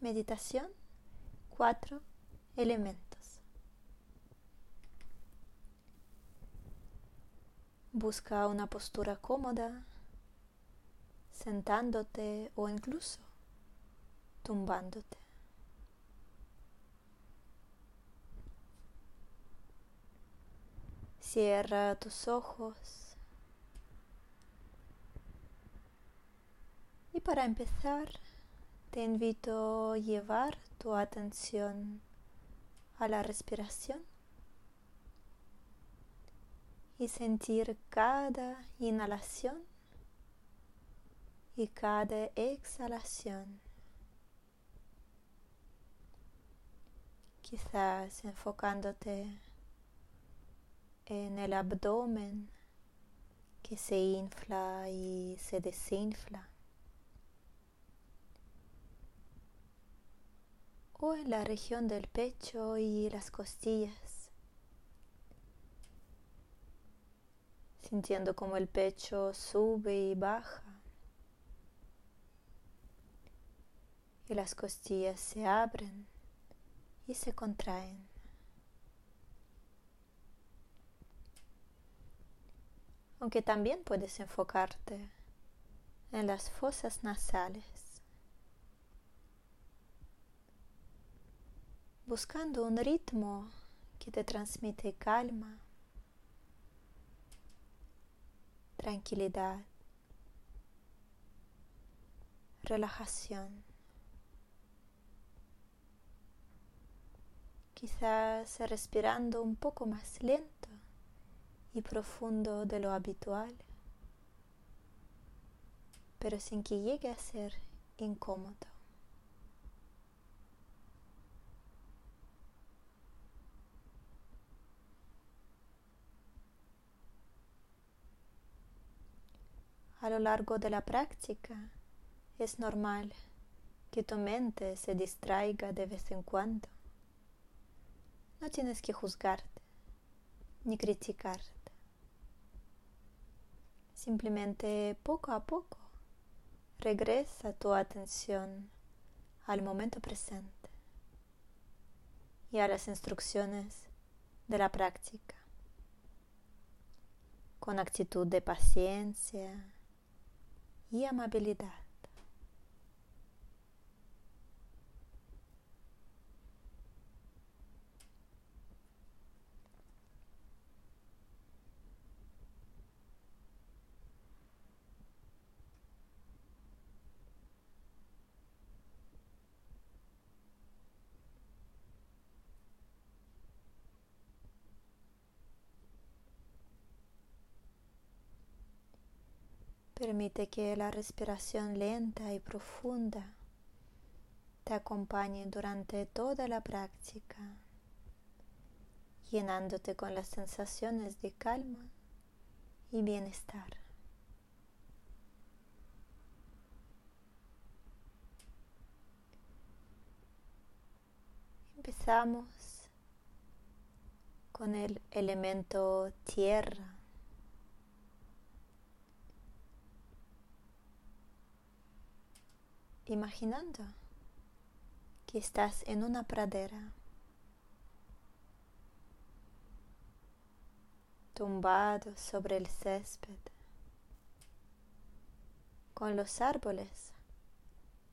Meditación, cuatro elementos. Busca una postura cómoda, sentándote o incluso tumbándote. Cierra tus ojos. Y para empezar, te invito a llevar tu atención a la respiración y sentir cada inhalación y cada exhalación. Quizás enfocándote en el abdomen que se infla y se desinfla. O en la región del pecho y las costillas. Sintiendo como el pecho sube y baja. Y las costillas se abren y se contraen. aunque también puedes enfocarte en las fosas nasales, buscando un ritmo que te transmite calma, tranquilidad, relajación. Quizás respirando un poco más lento y profundo de lo habitual, pero sin que llegue a ser incómodo. A lo largo de la práctica es normal que tu mente se distraiga de vez en cuando. No tienes que juzgarte ni criticarte. Simplemente poco a poco regresa tu atención al momento presente y a las instrucciones de la práctica con actitud de paciencia y amabilidad. Permite que la respiración lenta y profunda te acompañe durante toda la práctica, llenándote con las sensaciones de calma y bienestar. Empezamos con el elemento tierra. Imaginando que estás en una pradera, tumbado sobre el césped, con los árboles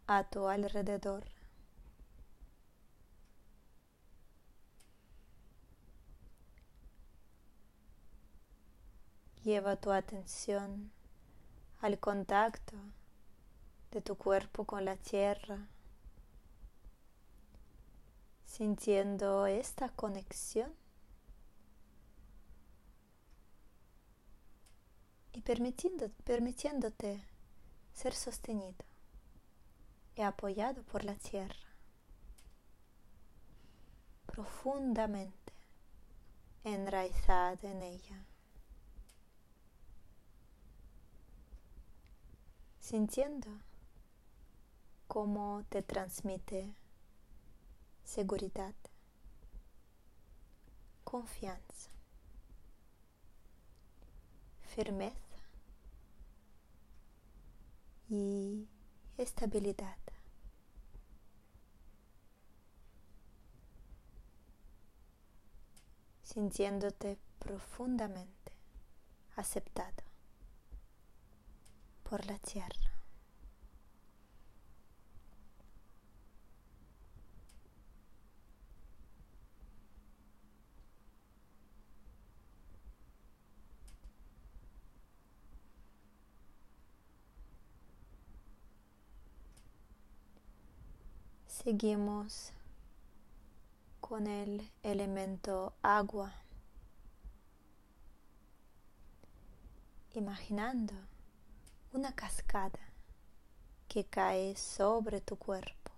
a tu alrededor. Lleva tu atención al contacto de tu cuerpo con la tierra, sintiendo esta conexión y permitiendo, permitiéndote ser sostenido y apoyado por la tierra profundamente enraizada en ella. Sintiendo cómo te transmite seguridad, confianza, firmeza y estabilidad. sintiéndote profundamente aceptado por la tierra. Seguimos con el elemento agua, imaginando una cascada que cae sobre tu cuerpo.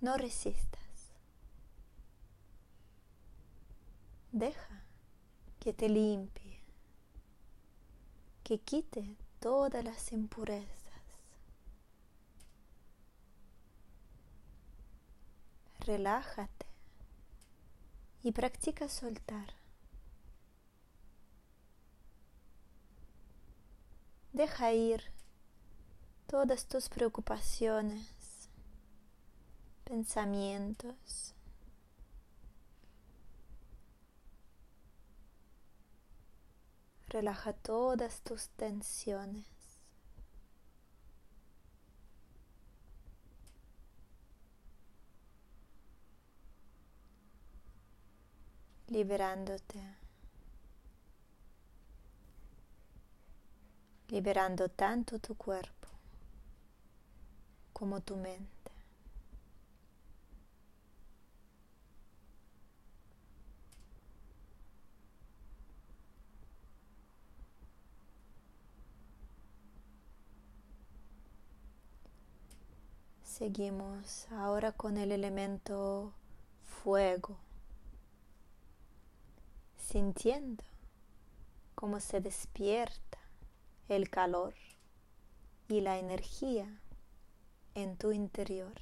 No resistas. Deja que te limpie, que quite todas las impurezas relájate y practica soltar. Deja ir todas tus preocupaciones, pensamientos. Relaja todas tus tensiones. Liberándote, liberando tanto tu cuerpo como tu mente. Seguimos ahora con el elemento fuego sintiendo cómo se despierta el calor y la energía en tu interior.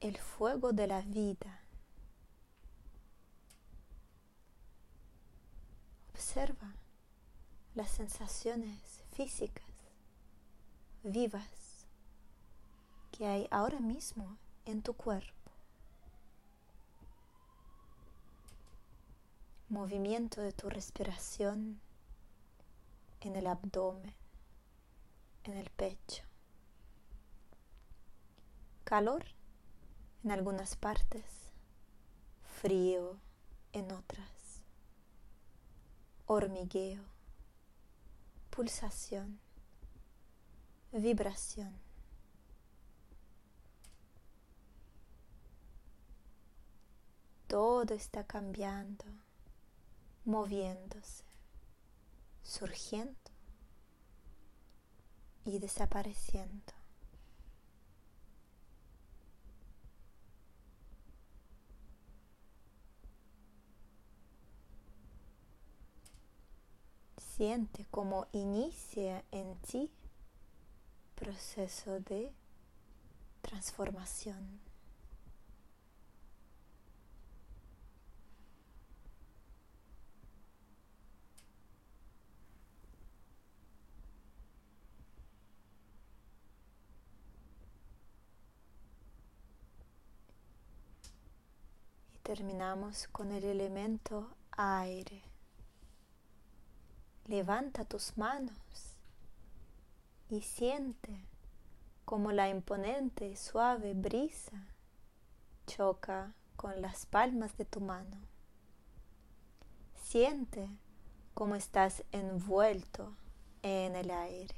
El fuego de la vida. Observa las sensaciones físicas vivas que hay ahora mismo en tu cuerpo. Movimiento de tu respiración en el abdomen, en el pecho. Calor en algunas partes, frío en otras, hormigueo, pulsación, vibración. Todo está cambiando moviéndose, surgiendo y desapareciendo. Siente cómo inicia en ti proceso de transformación. Terminamos con el elemento aire. Levanta tus manos y siente como la imponente y suave brisa choca con las palmas de tu mano. Siente como estás envuelto en el aire.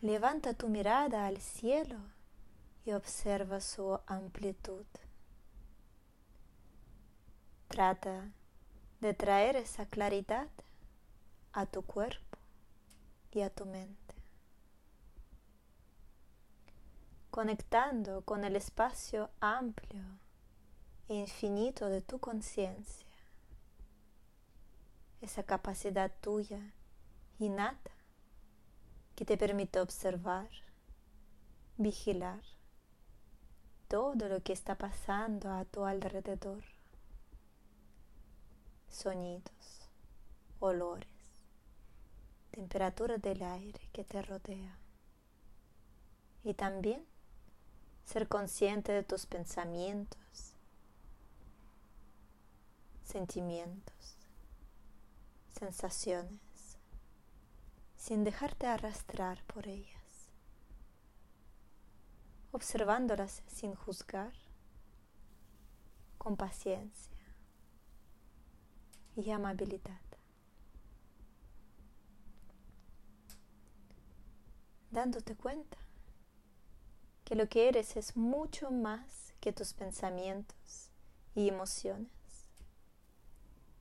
Levanta tu mirada al cielo y observa su amplitud. Trata de traer esa claridad a tu cuerpo y a tu mente, conectando con el espacio amplio e infinito de tu conciencia, esa capacidad tuya innata que te permite observar, vigilar todo lo que está pasando a tu alrededor. Sonidos, olores, temperatura del aire que te rodea. Y también ser consciente de tus pensamientos, sentimientos, sensaciones, sin dejarte arrastrar por ellas, observándolas sin juzgar, con paciencia y amabilidad. Dándote cuenta que lo que eres es mucho más que tus pensamientos y emociones,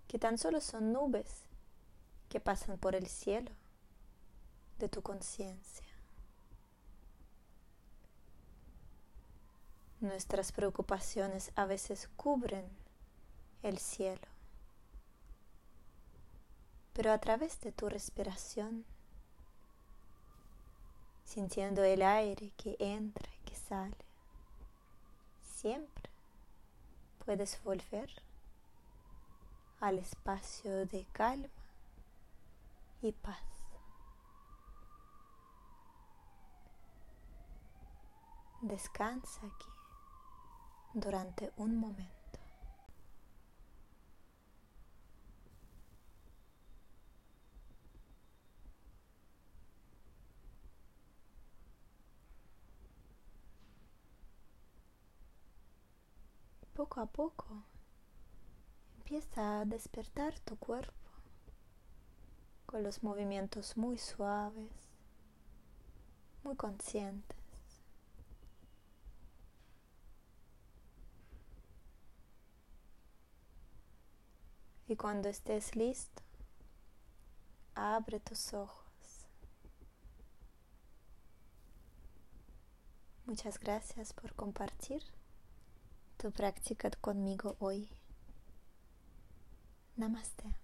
que tan solo son nubes que pasan por el cielo de tu conciencia. Nuestras preocupaciones a veces cubren el cielo, pero a través de tu respiración, sintiendo el aire que entra sale. Siempre puedes volver al espacio de calma y paz. Descansa aquí durante un momento. poco a poco empieza a despertar tu cuerpo con los movimientos muy suaves, muy conscientes. Y cuando estés listo, abre tus ojos. Muchas gracias por compartir tu práctica conmigo hoy. Namaste.